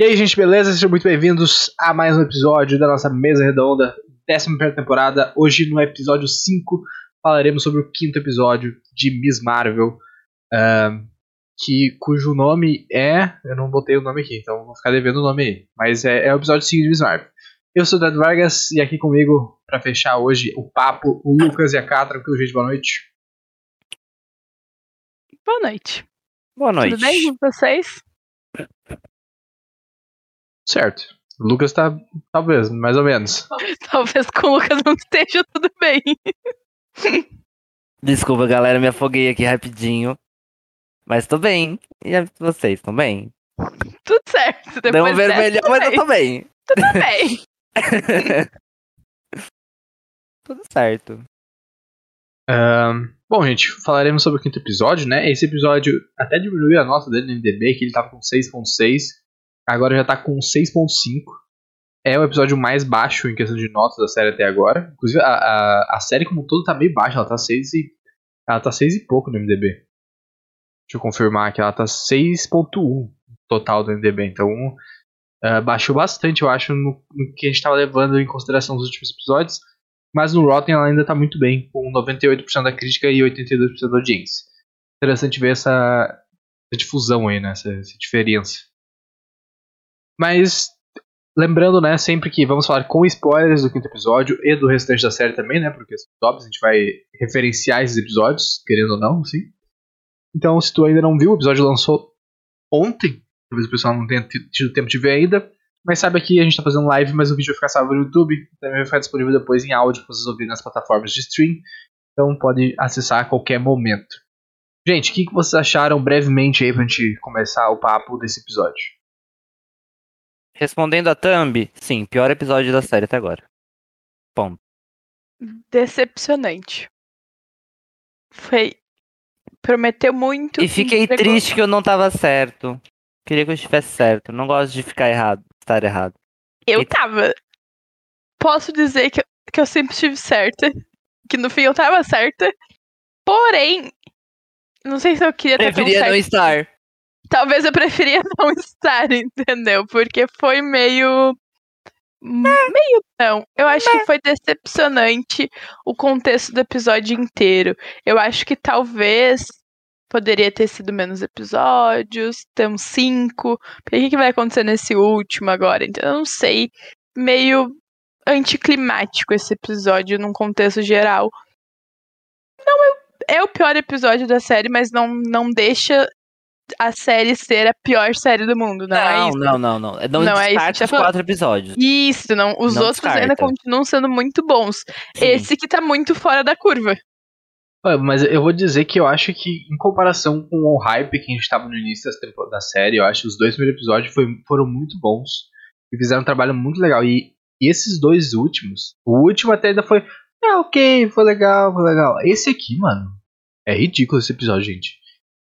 E aí, gente, beleza? Sejam muito bem-vindos a mais um episódio da nossa mesa redonda, 11 temporada. Hoje, no episódio 5, falaremos sobre o quinto episódio de Miss Marvel, uh, que, cujo nome é. Eu não botei o nome aqui, então vou ficar devendo o nome aí. Mas é, é o episódio 5 de Miss Marvel. Eu sou o Dad Vargas e aqui comigo, para fechar hoje o papo, o Lucas e a Catra. Tranquilo, gente? Boa noite. Boa noite. Boa noite. Tudo bem com vocês? Certo. O Lucas tá, talvez, mais ou menos. Talvez com o Lucas não esteja tudo bem. Desculpa, galera, me afoguei aqui rapidinho. Mas tô bem. E vocês, estão bem? Tudo certo. Deu um vermelhão, mas eu tô bem. Tudo bem. Tudo certo. Um, bom, gente, falaremos sobre o quinto episódio, né? Esse episódio até diminuiu a nota dele no MDB, que ele tava com 6.6. Agora já tá com 6.5. É o episódio mais baixo em questão de notas da série até agora. Inclusive, a, a, a série como um todo tá meio baixa, ela tá 6 e. Ela tá 6 e pouco no MDB. Deixa eu confirmar que ela tá 6.1 total do MDB. Então, uh, baixou bastante, eu acho, no, no, que a gente tava levando em consideração nos últimos episódios. Mas no Rotten ela ainda tá muito bem, com 98% da crítica e 82% da audiência. Interessante ver essa, essa difusão aí, né? Essa, essa diferença. Mas lembrando, né, sempre que vamos falar com spoilers do quinto episódio e do restante da série também, né? Porque óbvio, a gente vai referenciar esses episódios, querendo ou não, sim. Então, se tu ainda não viu, o episódio lançou ontem. Talvez o pessoal não tenha tido tempo de ver ainda. Mas sabe que a gente está fazendo live, mas o vídeo vai ficar salvo no YouTube. Também vai ficar disponível depois em áudio para vocês ouvirem nas plataformas de stream. Então pode acessar a qualquer momento. Gente, o que, que vocês acharam brevemente aí pra gente começar o papo desse episódio? Respondendo a Thumb, sim, pior episódio da série até agora. Ponto. Decepcionante. Foi. Prometeu muito. E fiquei entregou... triste que eu não tava certo. Queria que eu estivesse certo. Não gosto de ficar errado, estar errado. Eu tava. Posso dizer que eu, que eu sempre estive certa. Que no fim eu tava certa. Porém, não sei se eu queria ter Preferia não estar. Talvez eu preferia não estar, entendeu? Porque foi meio. Meio não. Eu acho que foi decepcionante o contexto do episódio inteiro. Eu acho que talvez poderia ter sido menos episódios, temos cinco. O que, que vai acontecer nesse último agora? Então, eu não sei. Meio anticlimático esse episódio num contexto geral. Não é, é o pior episódio da série, mas não, não deixa a série ser a pior série do mundo, não, é não é isso? Não, não, não. Não, não é isso. os quatro episódios. Isso, não. Os não outros descarta. ainda continuam sendo muito bons. Sim. Esse que tá muito fora da curva. Mas eu vou dizer que eu acho que, em comparação com o hype que a gente estava no início da série, eu acho que os dois primeiros episódios foi, foram muito bons. E fizeram um trabalho muito legal. E, e, esses dois últimos, o último até ainda foi. Ah, ok, foi legal, foi legal. Esse aqui, mano, é ridículo esse episódio, gente.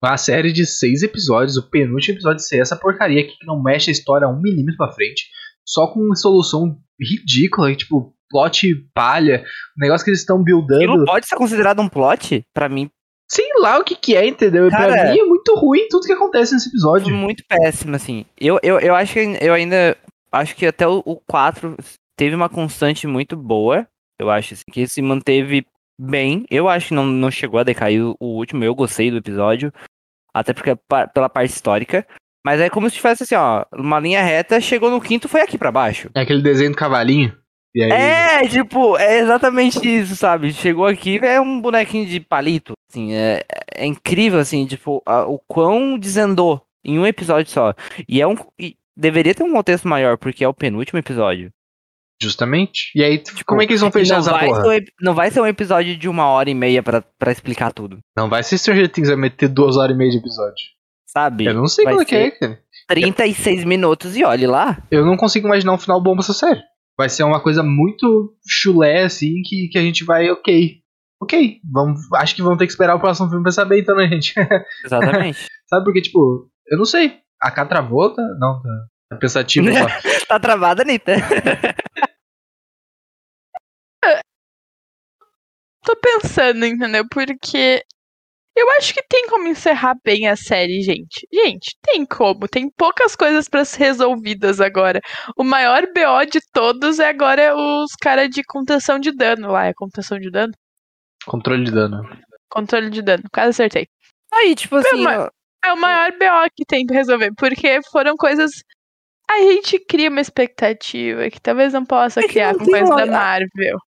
Uma série de seis episódios, o penúltimo episódio ser essa porcaria aqui que não mexe a história um milímetro pra frente, só com uma solução ridícula, tipo, plot palha, o negócio que eles estão buildando. Não pode ser considerado um plot, para mim. Sei lá o que que é, entendeu? Cara, pra mim é muito ruim tudo que acontece nesse episódio. Muito péssimo, assim. Eu, eu, eu acho que eu ainda. Acho que até o, o 4 teve uma constante muito boa. Eu acho assim, que se manteve bem. Eu acho que não, não chegou a decair o, último. Eu gostei do episódio. Até porque pela parte histórica. Mas é como se tivesse assim, ó, uma linha reta, chegou no quinto, foi aqui para baixo. É aquele desenho do cavalinho. Aí... É, tipo, é exatamente isso, sabe? Chegou aqui, é um bonequinho de palito, assim, é, é incrível, assim, tipo, a, o quão desandou em um episódio só. E é um. E deveria ter um contexto maior, porque é o penúltimo episódio. Justamente. E aí, tipo, como é que eles vão fechar essa porra? Um, não vai ser um episódio de uma hora e meia pra, pra explicar tudo. Não vai ser Stranger Things vai meter duas horas e meia de episódio. Sabe? Eu não sei vai como é que é, cara. 36 minutos e olhe lá. Eu não consigo imaginar um final bom pra essa série vai ser uma coisa muito chulé, assim, que, que a gente vai, ok. Ok, vamos, acho que vamos ter que esperar o próximo filme pra saber, então, né, gente? Exatamente. Sabe, porque, tipo, eu não sei. A K travou, tá? Não, tá, tá pensativo só. tá travada, Anitta. Tô pensando, entendeu? Porque Eu acho que tem como encerrar bem a série, gente. Gente, tem como. Tem poucas coisas para ser resolvidas agora. O maior BO de todos é agora os caras de contenção de dano lá. É contenção de dano? Controle de dano. Controle de dano. Quase acertei. Aí, tipo assim. mas- É o maior BO que tem pra resolver. Porque foram coisas. A gente cria uma expectativa que talvez não possa É que criar não com coisa uma- da Marvel.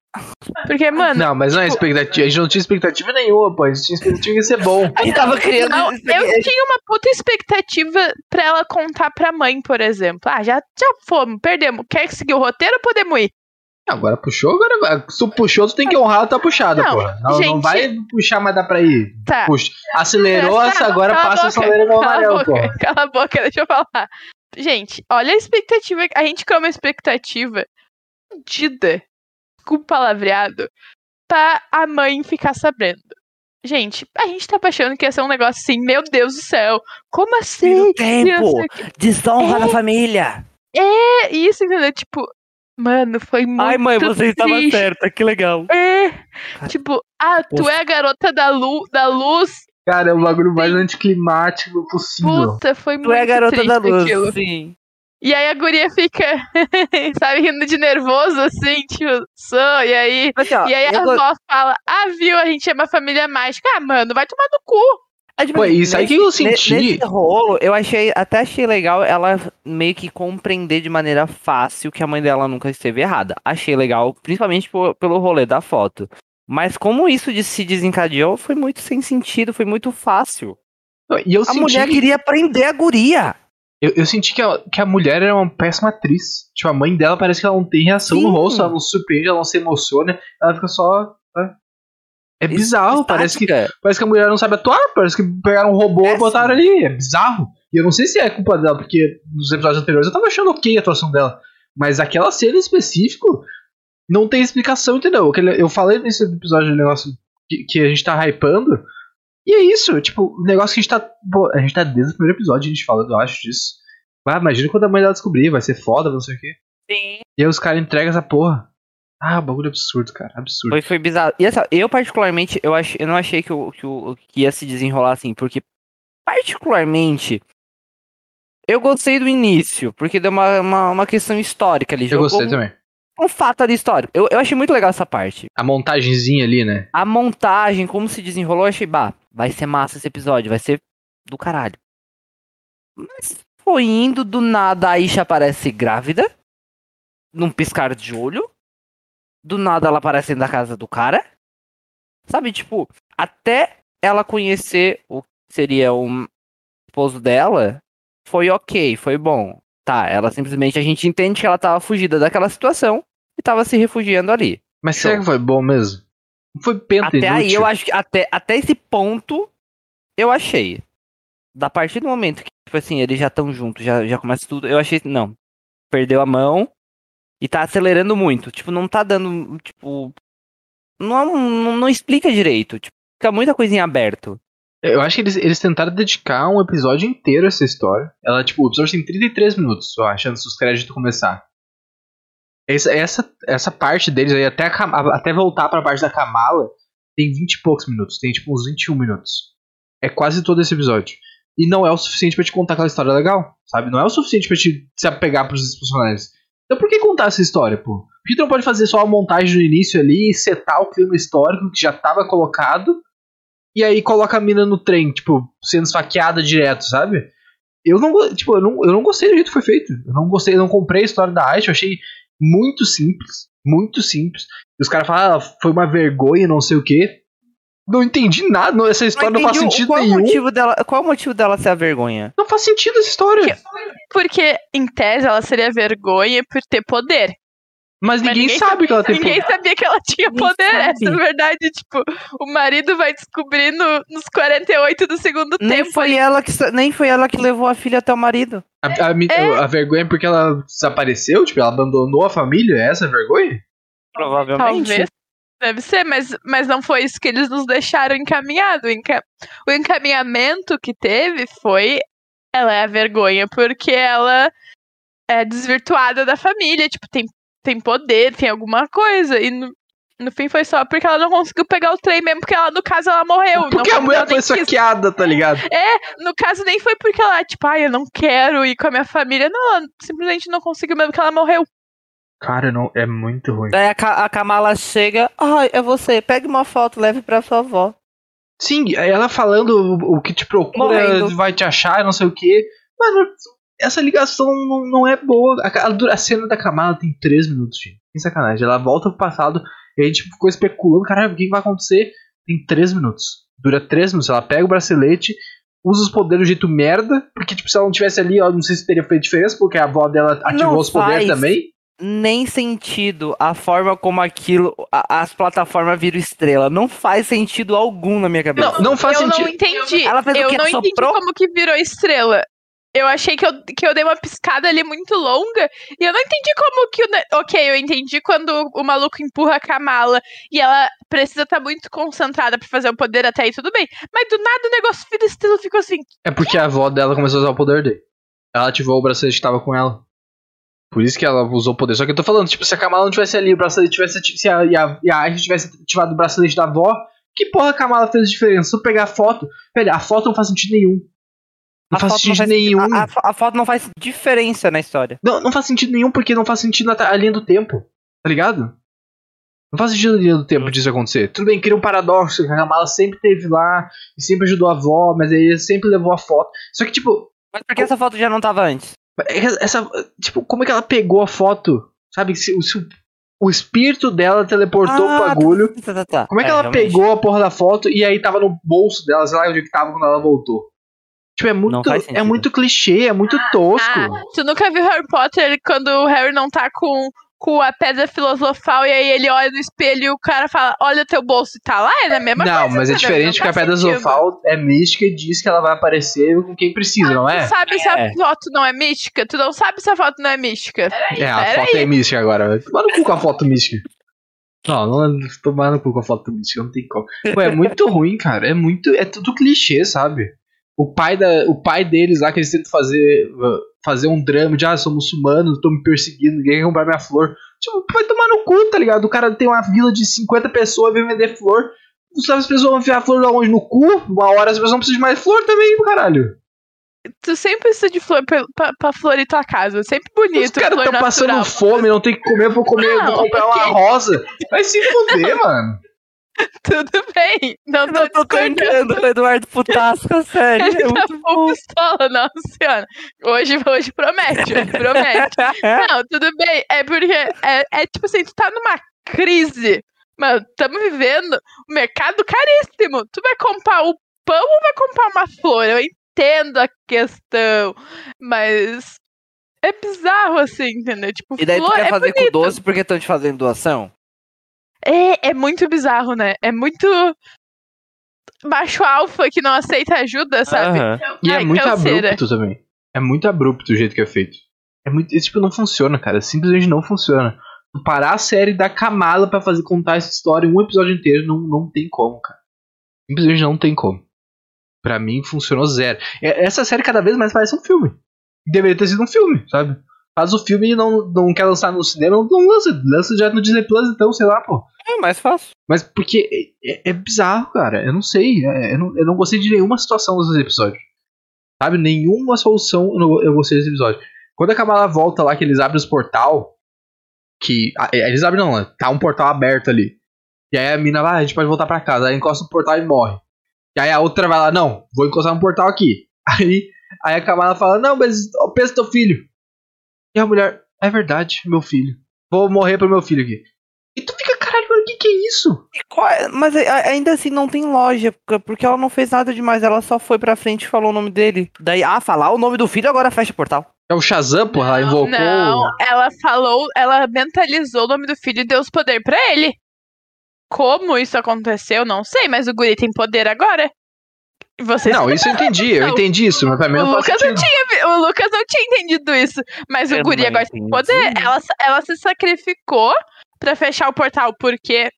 Porque, mano. Não, mas não é expectativa. A gente não tinha expectativa nenhuma, pô. A gente tinha expectativa de ser bom. A gente tava criando. Não, eu tinha uma puta expectativa pra ela contar pra mãe, por exemplo. Ah, já, já fomos, perdemos. Quer seguir o roteiro ou podemos ir? Agora puxou, agora vai. Se tu puxou, tu tem que honrar a tua puxada, Não, pô. Não, não gente- vai puxar, mas dá pra ir. Tá. Puxa. Acelerou, Presta- agora cala a passa o boca, acelerado Cala a amarelo, pô. boca, cala a boca, deixa eu falar. Gente, olha a expectativa. A gente criou uma expectativa fudida, com palavreado, pra a mãe ficar sabendo. Gente, a gente tá achando que ia ser um negócio assim, meu Deus do céu, como assim? do tempo. Desonra É. da família. É isso, entendeu? Tipo, mano, foi muito Ai, mãe, você estava certa, que legal. É, tipo, ah, tu Poxa. é a garota da, lu da luz. Cara, é o bagulho mais anticlimático possível. Puta, foi muito Tu é a garota triste da luz. aquilo. Sim. E aí a guria fica, sabe, rindo de nervoso, assim, tipo, sou, e aí... Mas, assim, ó, E aí a go- avó fala, ah, viu, a gente é uma família mágica. Ah, mano, vai tomar no cu. Ah, tipo Pô, assim, isso aí que eu senti. Nesse rolo, eu achei, até achei legal ela meio que compreender de maneira fácil que a mãe dela nunca esteve errada. Achei legal, principalmente po- pelo rolê da foto. Mas como isso de se desencadeou, foi muito sem sentido, foi muito fácil. E eu A senti, mulher queria prender a guria. Eu, eu senti que, a, que a mulher era uma péssima atriz. Tipo, a mãe dela parece que ela não tem reação no Sim. rosto, ela não se surpreende, ela não se emociona, ela fica só. né? É bizarro, parece que, Estática. parece que a mulher não sabe atuar, parece que pegaram um robô e botaram ali. É bizarro. E eu não sei se é culpa dela, porque nos episódios anteriores eu tava achando ok a atuação dela. Mas aquela cena em específico não tem explicação, entendeu? Eu falei nesse episódio do negócio que, que a gente tá hypando. E é isso, tipo, o negócio que a gente tá. pô, a gente tá desde o primeiro episódio, a gente falando, eu acho, disso. Ah, imagina quando a mãe dela descobrir, vai ser foda, não sei o quê. Sim. E aí os caras entregam essa porra. Ah, bagulho absurdo, cara. Absurdo. Foi, foi bizarro. E assim, ó, eu particularmente, eu, ach, eu não achei que, o, que, o, que ia se desenrolar assim, porque particularmente eu gostei do início, porque deu uma, uma, uma questão histórica ali. Eu gostei um, também. um fato ali histórico. Eu, eu achei muito legal essa parte. A montagenzinha ali, né? A montagem, como se desenrolou, eu achei, bah, vai ser massa esse episódio, vai ser do caralho. Mas foi indo do nada, a Isha aparece grávida, num piscar de olho. Do nada ela aparece dentro da casa do cara. Sabe, tipo, até ela conhecer o que seria o esposo dela, foi ok, foi bom. Tá, ela simplesmente, a gente entende que ela tava fugida daquela situação e tava se refugiando ali. Mas Show. será que foi bom mesmo? Não foi penta Até aí inútil? eu acho que até, até esse ponto eu achei. Da partir do momento que, tipo assim, eles já estão juntos, já, já começa tudo, eu achei, não. Perdeu a mão e tá acelerando muito. Tipo, não tá dando, tipo. Não, não, não explica direito. Tipo, fica muita coisinha aberto. Eu acho que eles, eles tentaram dedicar um episódio inteiro a essa história. Ela, tipo, o episódio tem 33 minutos, eu acho, antes dos créditos começar. Essa, essa, parte deles aí, até, a até voltar pra parte da Kamala, tem 20 e poucos minutos. Tem, tipo, uns 21 minutos. É quase todo esse episódio. E não é o suficiente pra te contar aquela história legal, sabe? Não é o suficiente pra te se apegar pros personagens. Então por que contar essa história, pô? Por que tu não pode fazer só a montagem no início ali e setar o clima histórico que já tava colocado e aí coloca a mina no trem, tipo, sendo esfaqueada direto, sabe? Eu não, tipo, eu não, eu não gostei do jeito que foi feito. Eu não gostei, eu não comprei a história da Aisha, eu achei muito simples, muito simples. E os caras falam, ah, foi uma vergonha, não sei o quê. Não entendi nada, não- essa história não, faz entendi o- sentido qual o nenhum. motivo dela, qual o motivo dela ser a vergonha? Não faz sentido essa história. Porque, em tese, ela seria vergonha por ter poder. Mas Mas ninguém, ninguém sabe que ela tem Ninguém poder. sabia que ela tinha Ninguém poder. sabe. Essa é a verdade. Tipo, o marido vai descobrir no- nos 48 do segundo Nem tempo. foi, ela que, nem foi ela que levou a filha até o marido. A, a É. a vergonha é porque ela desapareceu? Tipo, ela abandonou a família? É essa a vergonha? Provavelmente. Talvez. Deve ser, mas, mas não foi isso que eles nos deixaram encaminhado. O, enca- o encaminhamento que teve foi ela é a vergonha porque ela é desvirtuada da família, tipo, tem, tem poder, tem alguma coisa. E, no- No fim foi só porque ela não conseguiu pegar o trem mesmo, porque ela, no caso, ela morreu. Porque não a mulher foi saqueada, tá ligado? No caso, nem foi porque ela, tipo, ai, eu não quero ir com a minha família. Não, ela simplesmente não conseguiu mesmo, porque ela morreu. Cara, não, é muito ruim. Daí a, Ka- a Kamala chega, ai, é você, pegue uma foto, leve pra sua avó. Sim, ela falando o, o que te procura, Morrendo. vai te achar, não sei o que. Mano, essa ligação não, não é boa. A, a cena da Kamala tem 3 minutos, gente. Sem sacanagem. Ela volta pro passado e a gente ficou especulando, caralho, o que vai acontecer? Tem 3 minutos. Dura 3 minutos. Ela pega o bracelete, usa os poderes do jeito merda, porque tipo, se ela não tivesse ali, ela não sei se teria feito diferença, porque a avó dela ativou Não os poderes faz. também. Nem sentido a forma como aquilo, a- as plataformas viram estrela. Não faz sentido algum na minha cabeça. Não, não faz eu sentido. não entendi. Ela fez o eu quê? não entendi Soprou? como que virou estrela. Eu achei que eu, que eu dei uma piscada ali muito longa e eu não entendi como que o. Ok, eu entendi quando o maluco empurra a Kamala e ela precisa estar muito concentrada pra fazer o poder até aí, tudo bem. Mas do nada o negócio vira estrela ficou assim. É porque a avó dela começou a usar o poder dele. Ela ativou o bracelete que tava com ela. Por isso que ela usou o poder. Só que eu tô falando, tipo, se a Kamala não tivesse ali, o bracelete tivesse. Se a, e a, a Aisha tivesse ativado o bracelete da avó, que porra a Kamala fez diferença? Se eu pegar a foto. Velho, a foto não faz sentido nenhum. Não A faz foto sentido faz- nenhum. A, a- a foto não faz diferença na história. Não, não faz sentido nenhum porque não faz sentido na a linha do tempo. Tá ligado? Não faz sentido na linha do tempo disso acontecer. Tudo bem, cria um paradoxo, que a Kamala sempre teve lá e sempre ajudou a avó, mas aí sempre levou a foto. Só que, tipo, Mas por que essa foto já não tava antes? essa. Tipo, como é que ela pegou a foto? Sabe? Se, se o, o espírito dela teleportou Ah, pro bagulho. Tá, tá, tá. Como é que É, ela realmente. pegou a porra da foto e aí tava no bolso dela, sei lá onde que tava quando ela voltou? Tipo, é muito, é muito clichê, é muito tosco. Ah, tu nunca viu Harry Potter quando o Harry não tá com, com a pedra filosofal e aí ele olha no espelho e o cara fala: Olha o teu bolso e tá lá? É a mesma não, coisa. mas é diferente porque a Pedra sentido. Zofal é mística e diz que ela vai aparecer com quem precisa, não é? Tu sabe se a É. foto não é mística? Tu não sabe se a foto não é mística. É, a foto é mística agora. Tomar no cu com a foto mística. Não, não é tomar no cu com a foto mística, não tem como. Pô, é muito ruim, cara. É muito. É tudo clichê, sabe? O pai, da, o pai deles lá, que eles tentam fazer, uh, fazer um drama de ah, sou muçulmano, tô me perseguindo, ninguém quer comprar minha flor. Tipo, vai tomar no cu, tá ligado? O cara tem uma vila de 50 pessoas, vem vender flor. Não sabe as pessoas vão enfiar flor da onde? No cu? Uma hora as pessoas vão precisar de mais flor também, caralho. Tu sempre precisa de flor pra, pra, pra florir tua casa. Sempre bonito. Os caras estão passando fome, não tem que comer, vou comer, Não, vou comprar uma ok. rosa. Vai se fuder, mano. Tudo bem. Não tô Eu tô tancando o Eduardo Putasca, sério. Ele É tá muito bom. pistola, não. Hoje, hoje promete, hoje promete. Não, tudo bem. É porque é, é tipo assim, tu tá numa crise. Mano, estamos vivendo um mercado caríssimo. Tu vai comprar o pão ou vai comprar uma flor? Eu entendo a questão, mas é bizarro assim, entendeu? Tipo, E daí tu quer é fazer com doce porque estão te fazendo doação? É, é muito bizarro, né? É muito macho alfa que não aceita ajuda, sabe? Aham. E é Ai, muito canseira. abrupto também. É muito abrupto o jeito que é feito. É muito, esse tipo não funciona, cara. Simplesmente não funciona. Parar a série da Kamala pra fazer contar essa história em um episódio inteiro não, não tem como, cara. Simplesmente não tem como. Pra mim funcionou zero. É- Essa série cada vez mais parece um filme. Deveria ter sido um filme, sabe? Faz o filme e não, não quer lançar no cinema, não, não lança. Lança já no Disney Plus, então, sei lá, pô. É mais fácil. Mas porque é, é- é bizarro, cara. Eu não sei. é- eu, não, eu não gostei de nenhuma situação desse episódio. Sabe? Nenhuma solução eu, não- eu gostei desse episódio. Quando a Kamala volta lá, que eles abrem os portal. Que. é, Eles abrem não, né? Tá um portal aberto ali. E aí a mina vai, ah, a gente pode voltar pra casa. Aí encosta no portal e morre. E aí a outra vai lá, não, vou encostar no portal aqui. Aí, aí a Kamala fala, não, mas pensa teu filho. E a mulher, é verdade, meu filho. Vou morrer pro meu filho aqui. E tu fica, caralho, mano, o que é isso? E qual é- Mas ainda assim não tem lógica, porque ela não fez nada demais, ela só foi pra frente e falou o nome dele. Daí, ah, falar o nome do filho, agora fecha o portal. É o Shazam, porra, ela invocou. Não, ela falou, ela mentalizou o nome do filho e deu os poder pra ele. Como isso aconteceu, não sei, mas o guri tem poder agora. E Vocês Não, isso eu entendi, eu entendi isso, mas pra mim o não faz Lucas, não tinha, o Lucas não tinha entendido isso. Mas o Eu guri não agora tem poder. Ela, ela se sacrificou pra fechar o portal, porque.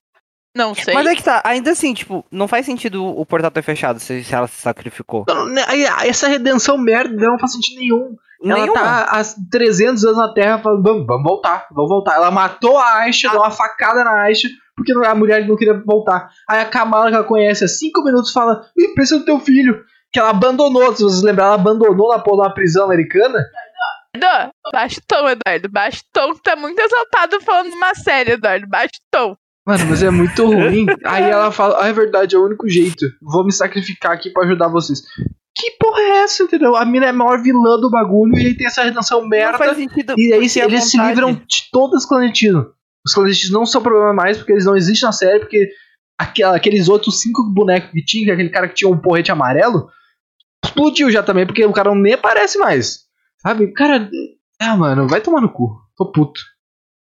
Não sei. Mas é que tá, ainda assim, tipo, não faz sentido o portal ter fechado se, se ela se sacrificou. Não, aí, Essa redenção merda não faz sentido nenhum. Ela Nenhuma. tá há 300 anos na Terra falando, vamos, vamos voltar, vamos voltar. Ela matou a Aisha, deu uma facada na Aisha, porque a mulher não queria voltar. Aí a Kamala, que ela conhece há cinco minutos, fala: pensa no teu filho. Que ela abandonou, se vocês lembrarem, ela abandonou na porra de uma prisão americana. Eduardo, baixo tom, Eduardo. Baixo tom, que tá muito exaltado falando de uma série, Eduardo. Baixo tom. Mano, mas é muito ruim. Aí ela fala: Ah, é verdade, é o único jeito. Vou me sacrificar aqui pra ajudar vocês. Que porra é essa, entendeu? A mina é a maior vilã do bagulho e aí tem essa redenção Não merda. faz sentido. E aí é eles se livram de todos os clandestinos. Os clandestinos não são problema mais porque eles não existem na série, porque aquela- aqueles outros cinco bonecos que tinha, aquele cara que tinha um porrete amarelo, explodiu já também, porque o cara nem aparece mais. Sabe? Cara, ah, mano, vai tomar no cu. Tô puto.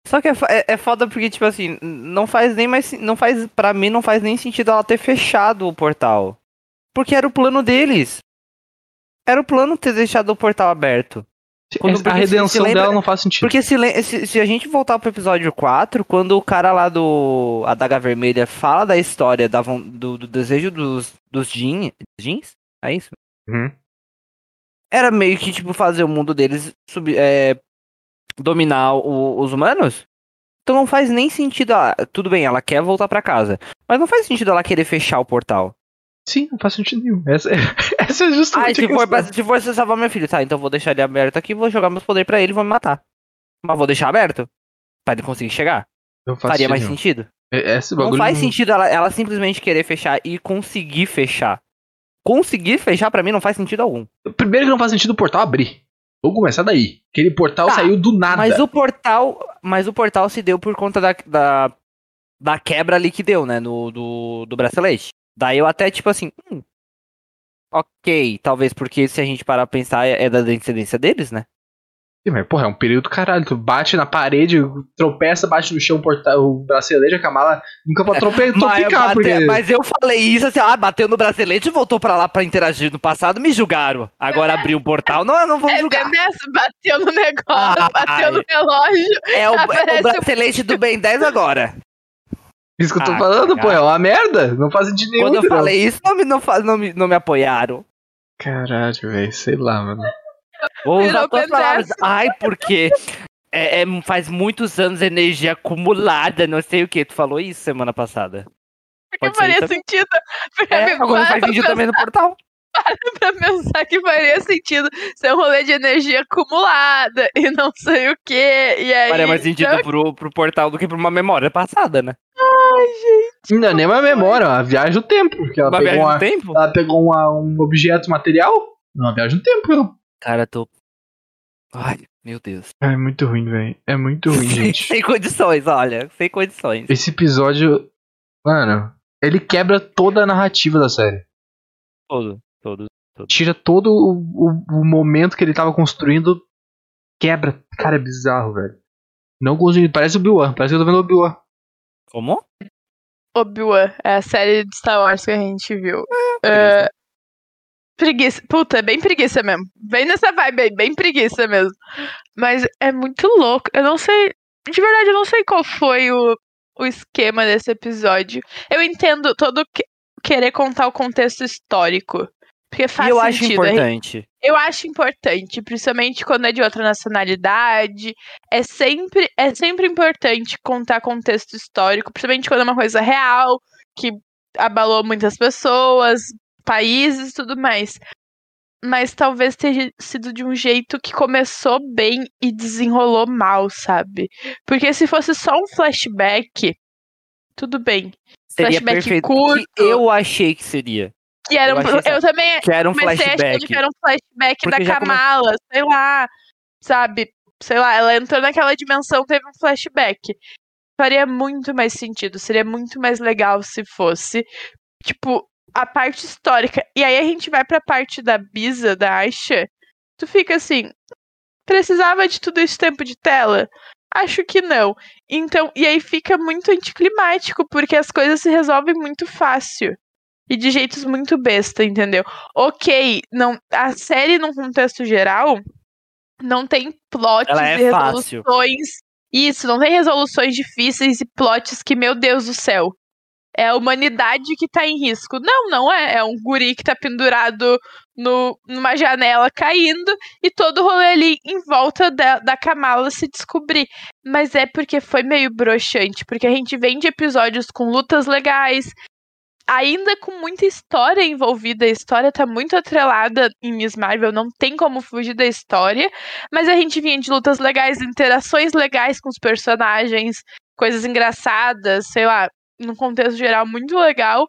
Só que é, é, é foda porque, tipo assim, não faz nem mais. Não faz, pra mim, não faz nem sentido ela ter fechado o portal. Porque era o plano deles. Era o plano ter deixado o portal aberto. Quando- a porque se- se redenção lembra- dela não faz sentido. Porque se, se, se a gente voltar pro episódio 4, quando o cara lá do Adaga Vermelha fala da história da, do, do desejo dos, dos jean, jeans, é isso? Uhum. Era meio que, tipo, fazer o mundo deles subir, é, dominar o- os humanos. Então não faz nem sentido. ela- tudo bem, ela quer voltar pra casa. Mas não faz sentido ela querer fechar o portal. Sim, não faz sentido nenhum. Essa, essa é Ah, justamente se a for, pra, se for você salvar meu filho, tá? Então vou deixar ele aberto aqui, vou jogar meus poderes pra ele e vou me matar. Mas vou deixar aberto. Pra ele conseguir chegar. Não faz Faria mais nenhum. sentido. É- Esse Não faz sentido ela, ela simplesmente querer fechar e conseguir fechar. Conseguir fechar pra mim não faz sentido algum. Primeiro que não faz sentido o portal abrir. Vamos começar daí. Aquele portal Tá, saiu do nada. Mas o portal, mas o portal se deu por conta da, da, da quebra ali que deu, né, no, do, do bracelete. Daí eu até tipo assim, hum, ok, talvez porque se a gente parar pra pensar é, é da descendência deles, né? Sim, mas, porra, é um período do caralho. Tu bate na parede, tropeça, bate no chão o, portal, o bracelete, a Kamala nunca pode trope, Mas, tropicar, bate- porque... mas eu falei isso assim, ah, bateu no bracelete e voltou pra lá pra interagir no passado, me julgaram. Agora abriu o portal, não, eu não vou É julgar. nessa, bateu no negócio, Ah, bateu no ai. relógio. É o, é o o- bracelete do Ben 10 agora. Isso que eu tô Ah, falando, pô, cara. é uma merda. Não faz sentido nenhum. Quando eu falei isso, não me, não, não me, não me apoiaram. Caralho, velho, sei lá, mano. Vou usar Virou tuas palavras. Ai, porque é, é- faz muitos anos energia acumulada, não sei o que. Tu falou isso semana passada. Porque Pode faria sentido. É, agora faz para sentido também no portal. pra pensar que faria sentido ser um rolê de energia acumulada e não sei o que. E aí. Faria mais sentido não- pro, pro portal do que pra uma memória passada, né? Ai, gente. Não, nem uma memória, uma viagem no tempo. Porque ela Uma pegou, viagem uma, tempo? ela pegou uma- um objeto material. Uma viagem no tempo, não. Cara, tô. Ai, meu Deus. É muito ruim, velho. É muito ruim, gente. Sem condições, olha. Sem condições. Esse episódio, mano, ele quebra toda a narrativa da série. Todo, todo. Tira todo o, o- o momento que ele tava construindo. Quebra. Cara, é bizarro, velho. Não consegui. Parece o Obi-Wan. Parece que eu tô vendo o Obi-Wan. Como? Obi-Wan, é a série de Star Wars que a gente viu. É, Preguiça. Puta, é bem preguiça mesmo. Bem nessa vibe aí, bem preguiça mesmo. Mas é muito louco. Eu não sei. De verdade, eu não sei qual foi o, o esquema desse episódio. Eu entendo todo que- querer contar o contexto histórico. Porque faz eu acho sentido. a gente- importante. eu acho importante, principalmente quando é de outra nacionalidade. É sempre, é sempre importante contar contexto histórico, principalmente quando é uma coisa real, que abalou muitas pessoas, países e tudo mais. Mas talvez tenha sido de um jeito que começou bem e desenrolou mal, sabe? Porque se fosse só um flashback, tudo bem. Seria Flashback perfeito. curto. Eu achei que seria. Que era Eu um, achei eu também Que era um flashback. que era um flashback Porque da já come- Kamala, sei lá, sabe? Sei lá, ela entrou naquela dimensão, teve um flashback. Faria muito mais sentido, seria muito mais legal se fosse, tipo, a parte histórica. E aí a gente vai pra parte da Bisa, da Aisha, tu fica assim, precisava de tudo esse tempo de tela? Acho que não. Então, e aí fica muito anticlimático, porque as coisas se resolvem muito fácil. E de jeitos muito besta, entendeu? ok, não, a série, num contexto geral, não tem plots Ela é e fácil. resoluções. Isso, não tem resoluções difíceis e plots que, meu Deus do céu. É a humanidade que tá em risco. Não, não é. É um guri que tá pendurado no, numa janela caindo e todo o rolê ali em volta da, da Kamala se descobrir. Mas é porque foi meio broxante, porque a gente vem de episódios com lutas legais, ainda com muita história envolvida. A história tá muito atrelada em Miss Marvel, não tem como fugir da história. Mas a gente vinha de lutas legais, interações legais com os personagens, coisas engraçadas, sei lá, num contexto geral muito legal.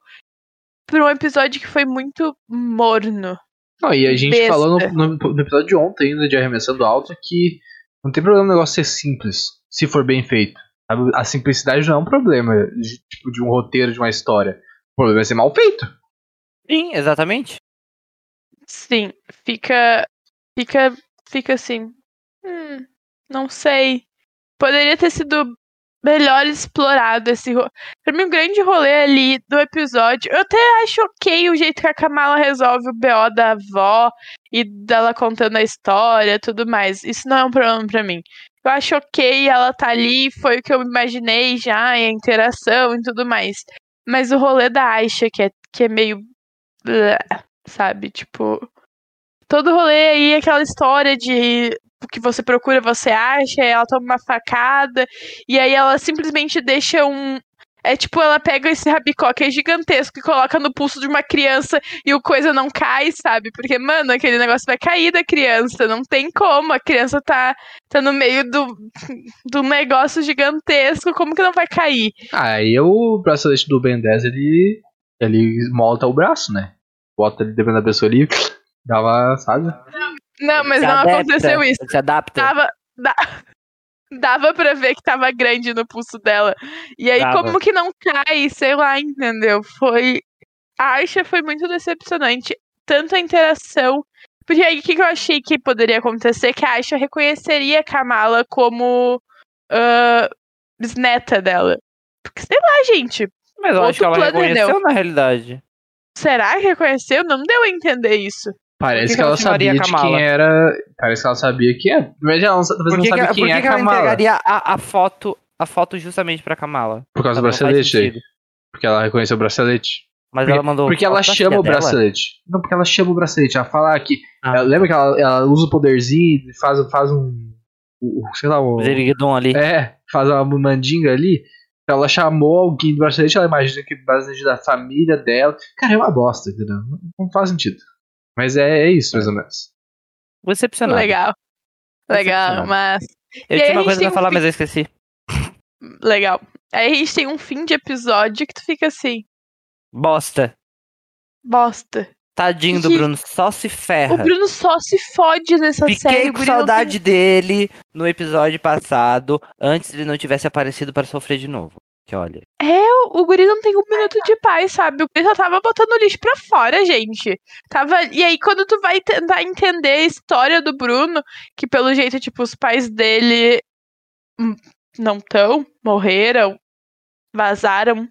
Pra um episódio que foi muito morno. Não, e a gente Besta. falou no, no- no episódio de ontem ainda de Arremessando Alto que não tem problema o negócio ser simples, se for bem feito. A simplicidade não é um problema de, tipo, de um roteiro, de uma história. O problema é ser mal feito. Sim, exatamente. Sim, fica. Fica. Fica assim. Hum, não sei. Poderia ter sido melhor explorado esse ro... Pra mim, o grande rolê ali do episódio. Eu até acho ok o jeito que a Kamala resolve o BO da avó e dela contando a história tudo mais. Isso não é um problema pra mim. Eu acho ok, ela tá ali, foi o que eu imaginei já, e a interação e tudo mais. Mas o rolê da Aisha, que é, que é meio. Sabe? Tipo. Todo rolê aí, aquela história de que você procura, você acha, ela toma uma facada, e aí ela simplesmente deixa um. É tipo, ela pega esse rabicó que é gigantesco e coloca no pulso de uma criança e o coisa não cai, sabe? Porque, mano, aquele negócio vai cair da criança. Não tem como. A criança tá, tá no meio do, do negócio gigantesco. Como que não vai cair? Aí o bracelete do Ben 10 ele, ele molta o braço, né? Bota ele dependendo da pessoa ali, uma, sabe? Não, mas Se não adapta, aconteceu isso. Se adapta. Tava. da- Dava pra ver que tava grande no pulso dela. E aí, Dava. como que não cai? Sei lá, entendeu? Foi. A Aisha foi muito decepcionante. Tanto a interação. Porque aí, o que, que eu achei que poderia acontecer? Que a Aisha reconheceria a Kamala como. ah, bisneta dela. Porque, sei lá, gente. Mas eu acho que ela plano, reconheceu na realidade. Será que reconheceu? Não deu a entender isso. Parece que que, ela sabia de Kamala? quem era. Parece que ela sabia que é. Mas ela não, talvez Por não que, sabe por quem que é a que ela Kamala. entregaria a, a foto, a foto justamente pra Kamala? Por causa do bracelete. Porque ela reconheceu o bracelete. Mas Porque- ela mandou. Porque ela chama o dela. bracelete. Não, porque ela chama o bracelete. Ela fala que. Ah. ela- lembra que ela, ela usa o poderzinho e faz, faz um. sei lá, o. O Zeriguidon ali. É, faz uma mandinga ali. Ela chamou alguém do bracelete, ela imagina que o bracelete da família dela. Cara, é uma bosta, entendeu? Não, não faz sentido. Mas é, é isso, mais ou menos. Decepcionado. Legal. Legal, mas. Eu E tinha uma coisa pra um falar, fi- mas eu esqueci. Legal. Aí a gente tem um fim de episódio que tu fica assim, Bosta. bosta. Tadinho do Bruno, só se O ferra. Bruno só se fode nessa série. Fiquei o com não saudade dele no episódio passado, antes ele não tivesse aparecido para sofrer de novo. Que olha. O, o guri não tem um minuto de paz, sabe? O guri só tava botando lixo pra fora, gente. Tava... E aí, quando tu vai tentar entender a história do Bruno, que pelo jeito, tipo, os pais dele hum, não tão, morreram, vazaram.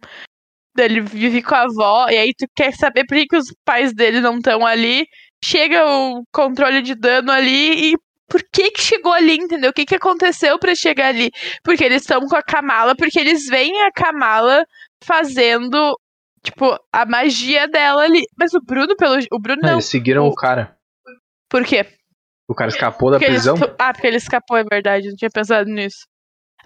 Ele vive com a avó, e aí tu quer saber por que, que os pais dele não estão ali. Chega o controle de dano ali e por que que chegou ali, entendeu? O que que aconteceu pra chegar ali? Porque eles estão com a Kamala, porque eles veem a Kamala fazendo, tipo, a magia dela ali. Mas o Bruno, pelo. O Bruno É, não. eles seguiram o- o cara. Por quê? O cara escapou da Porque ele prisão. esca- Ah, porque ele escapou, é verdade. Não tinha pensado nisso.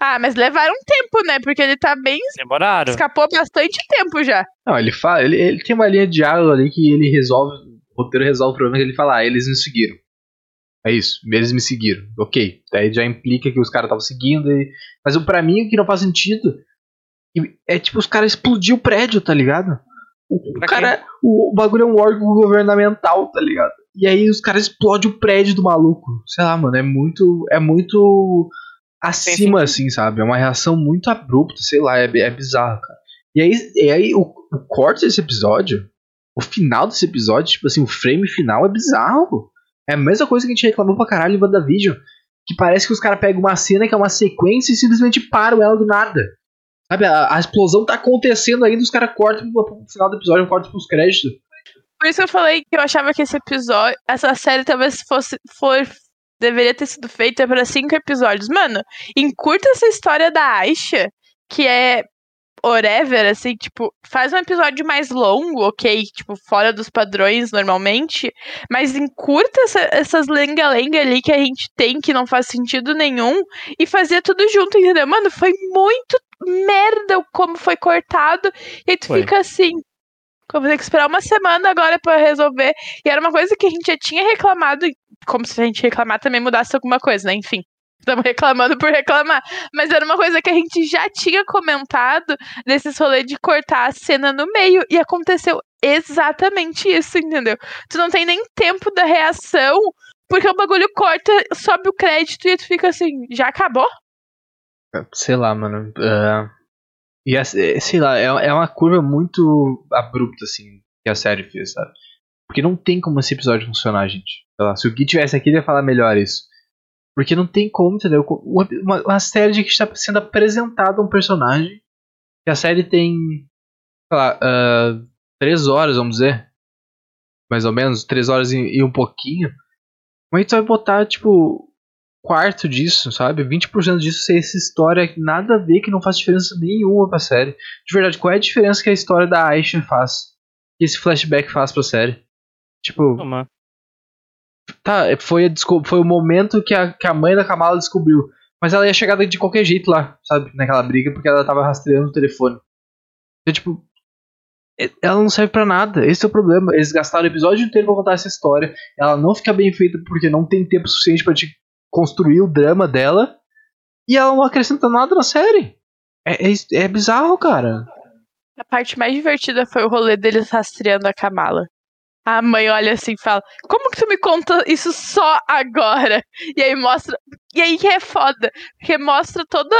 Ah, mas levaram um tempo, né? Porque ele tá bem. Demoraram. Escapou bastante tempo já. Não, ele fala. Ele, ele tem uma linha de diálogo ali que ele resolve. O roteiro resolve o problema que ele fala, ah, eles me seguiram. É isso, eles me seguiram. Ok. Daí já implica que os caras estavam seguindo. E... Mas o pra mim o que não faz sentido é tipo os caras explodiu o prédio, tá ligado? O, o Pra cara. O, o bagulho é um órgão governamental, tá ligado? E aí os caras explodem o prédio do maluco. Sei lá, mano, é muito. É muito acima, assim, sabe? É uma reação muito abrupta, sei lá, é, é bizarro, cara. E aí, e aí o, o corte desse episódio, o final desse episódio, tipo assim, o frame final é bizarro. É a mesma coisa que a gente reclamou pra caralho em WandaVision. Que parece que os caras pegam uma cena que é uma sequência e simplesmente param ela do nada. Sabe, a, a explosão tá acontecendo ainda, os caras cortam pro, final do episódio, cortam pros créditos. Por isso eu falei que eu achava que esse episódio, essa série talvez fosse, for, deveria ter sido feita para cinco episódios. Mano, encurta essa história da Aisha, que é whatever, assim, tipo, faz um episódio mais longo, ok, tipo, fora dos padrões normalmente, mas encurta essa, essas lenga-lenga ali que a gente tem que não faz sentido nenhum e fazer tudo junto, entendeu? Mano, foi muito merda como foi cortado e aí tu Foi. fica assim. Eu vou ter que esperar uma semana agora pra resolver. E era uma coisa que a gente já tinha reclamado, como se a gente reclamar também mudasse alguma coisa, né? Enfim. Estamos reclamando por reclamar. Mas era uma coisa que a gente já tinha comentado desses rolês de cortar a cena no meio. E aconteceu exatamente isso, entendeu? Tu não tem nem tempo da reação, porque o bagulho corta, sobe o crédito e tu fica assim, já acabou? Sei lá, mano. ah, e é, sei lá, é, é uma curva muito abrupta, assim, que a série fez, sabe? Porque não tem como esse episódio funcionar, gente. Sei lá, se o Gui tivesse aqui, ele ia falar melhor isso. Porque não tem como, entendeu? Uma, uma- série de que está sendo apresentado um personagem. Que a série tem, sei lá, ah, três horas, vamos dizer. Mais ou menos, três horas e, e um pouquinho. Mas tu vai botar, tipo, quarto disso, sabe? 20% disso ser essa história nada a ver, que não faz diferença nenhuma pra série. De verdade, qual é a diferença que a história da Aisha faz? Que esse flashback faz pra série? Tipo. Tá, foi, a desco- foi o momento que a, que a mãe da Kamala descobriu. Mas ela ia chegar de qualquer jeito lá, sabe? Naquela briga, porque ela tava rastreando o telefone. Então, tipo, e- ela não serve pra nada. Esse é o problema. Eles gastaram o episódio inteiro pra contar essa história. Ela não fica bem feita porque não tem tempo suficiente pra te construir o drama dela. E ela não acrescenta nada na série. É, é, é bizarro, cara. A parte mais divertida foi o rolê deles rastreando a Kamala. A mãe olha assim e fala: Como que tu me conta isso só agora? E aí mostra. E aí que é foda. Porque mostra toda.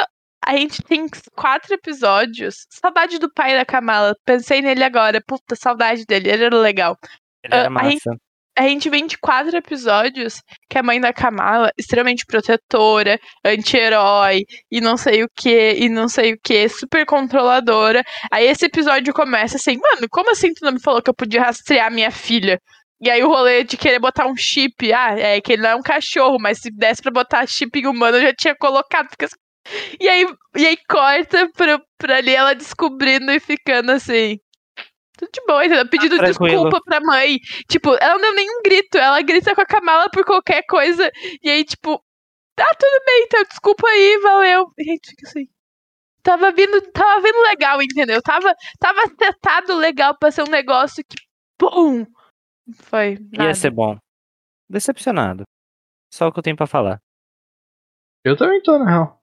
A gente tem quatro episódios. Saudade do pai da Kamala. Pensei nele agora. Puta, saudade dele. Ele era legal. Ele era Ah, a gente- massa. A gente vem de quatro episódios que a mãe da Kamala, extremamente protetora, anti-herói, e não sei o que, e não sei o que, super controladora. Aí esse episódio começa assim, mano, como assim tu não me falou que eu podia rastrear minha filha? E aí o rolê de querer botar um chip, ah, é que ele não é um cachorro, mas se desse pra botar chip em humano, eu já tinha colocado. Assim. E, aí, e aí corta pra, pra ali ela descobrindo e ficando assim. Tudo de boa, entendeu? Pedindo tranquilo. desculpa pra mãe. Tipo, ela não deu nenhum grito, ela grita com a Kamala por qualquer coisa. E aí, tipo, tá tudo bem, então desculpa aí, valeu. E a gente fica assim. Tava vindo, tava vindo legal, entendeu? Tava, tava setado legal pra ser um negócio que. Pum! Foi. Nada. Ia ser bom. Decepcionado. Só o que eu tenho pra falar. Eu também tô, na real.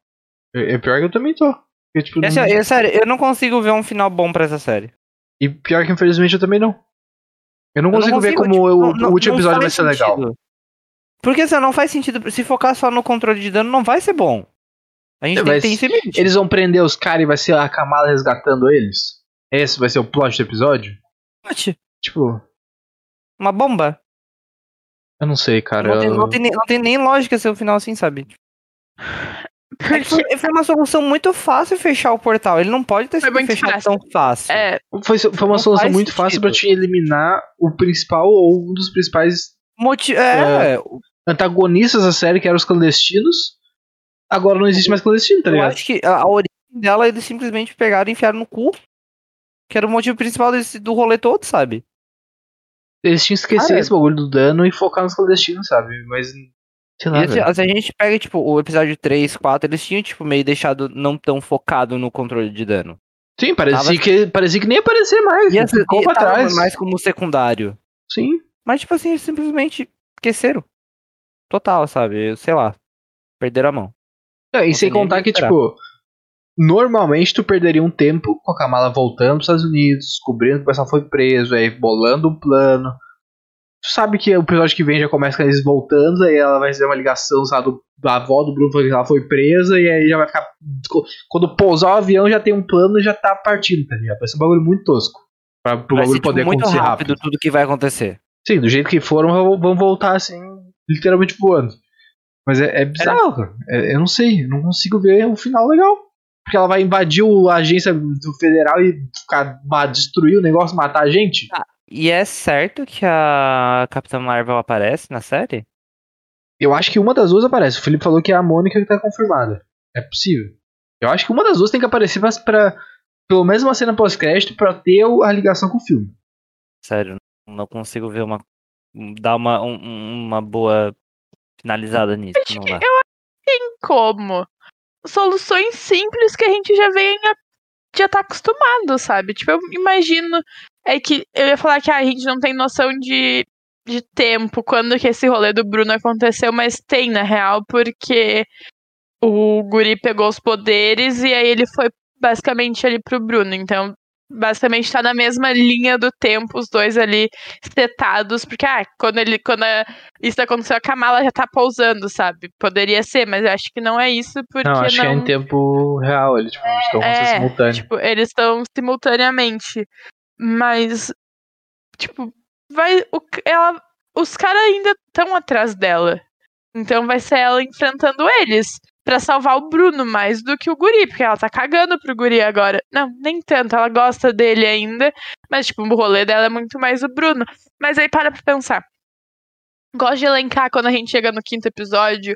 É é pior que eu também tô. Porque, tipo, E, não- é sério, eu não consigo ver um final bom pra essa série. E pior que infelizmente eu também não. Eu não Eu não consigo, ver como tipo, o, não- o último episódio vai ser legal. sentido. Porque assim, não faz sentido. Se focar só no controle de dano, não vai ser bom. A gente É, tem que ter isso em mente. Eles vão prender os caras e vai ser a Kamala resgatando eles? Esse vai ser o plot do episódio? Tipo, Uma bomba. eu não sei, cara. Não tem, não, tem, nem- não tem nem lógica ser o final assim, sabe? É foi, uma solução muito fácil fechar o portal. Ele não pode ter sido fechado fácil. tão fácil. É, Foi, foi uma Não solução muito fácil sentido. pra te eliminar o principal ou um dos principais Moti é, antagonistas da série, que eram os clandestinos. Agora não existe mais clandestino, tá eu ligado? acho que a, a origem dela eles simplesmente pegaram e enfiaram no cu. Que era o motivo principal desse, do rolê todo, sabe? Eles tinham que esquecer Cara, esse bagulho do dano e focar nos clandestinos, sabe? Mas. Sei lá, E, velho. se a gente pega, tipo, o episódio 3, 4, eles tinham, tipo, meio deixado não tão focado no controle de dano. Sim, parecia, tava- que, parecia que nem ia aparecer mais. E essa ficou e pra trás. mais como secundário. Sim. Mas, tipo assim, eles simplesmente esqueceram. Total, sabe? Sei lá. Perderam a mão. Não, e Não sem contar que, esperar. tipo, normalmente tu perderia um tempo com a Kamala voltando pros Estados Unidos, descobrindo que o pessoal foi preso, aí bolando um plano. Tu sabe que o episódio que vem já começa com eles voltando, aí ela vai fazer uma ligação, sabe, do, da avó do Bruno falando que ela foi presa, e aí já vai ficar. Quando pousar o avião já tem um plano e já tá partindo, tá ligado? Vai ser um bagulho muito tosco. Pra, pro Vai ser, bagulho tipo, poder muito acontecer rápido, rápido. tudo que vai acontecer. Sim, do jeito que foram, vão- voltar assim, literalmente voando. Mas é, é bizarro, cara. É- eu não sei, eu não consigo ver um final legal. Porque ela vai invadir o- a agência do federal e ficar, destruir o negócio, matar a gente? E é certo que a Capitã Marvel aparece na série? Eu acho que uma das duas aparece. O Felipe falou que é a Mônica que tá confirmada. É possível. Eu acho que uma das duas tem que aparecer pra, pra, pelo menos uma cena pós-crédito pra ter a ligação com o filme. Sério, não consigo ver uma. dar uma, um- uma boa finalizada nisso. Acho Não que dá. eu tem como. Soluções simples que a gente já vem a- já tá acostumado, sabe? Tipo, eu imagino. É que eu ia falar que ah, a gente não tem noção de, de tempo, quando que esse rolê do Bruno aconteceu, mas tem, na real, porque o Guri pegou os poderes e aí ele foi basicamente ali pro Bruno. Então, basicamente tá na mesma linha do tempo, os dois ali setados, porque ah, quando ele quando a- isso aconteceu, a Kamala já tá pousando, sabe? Poderia ser, mas eu acho que não é isso, porque não, acho que é em tempo real. Eles tipo, estão É, é, simultâneo. Tipo, eles estão simultaneamente. Mas, tipo, vai. O, ela, os caras ainda estão atrás dela. Então vai ser ela enfrentando eles. Pra salvar o Bruno mais do que o Guri, porque ela tá cagando pro Guri agora. Não, nem tanto, ela gosta dele ainda, mas, tipo, o rolê dela é muito mais o Bruno. Mas aí para pra pensar. Gosto de elencar quando a gente chega no quinto episódio.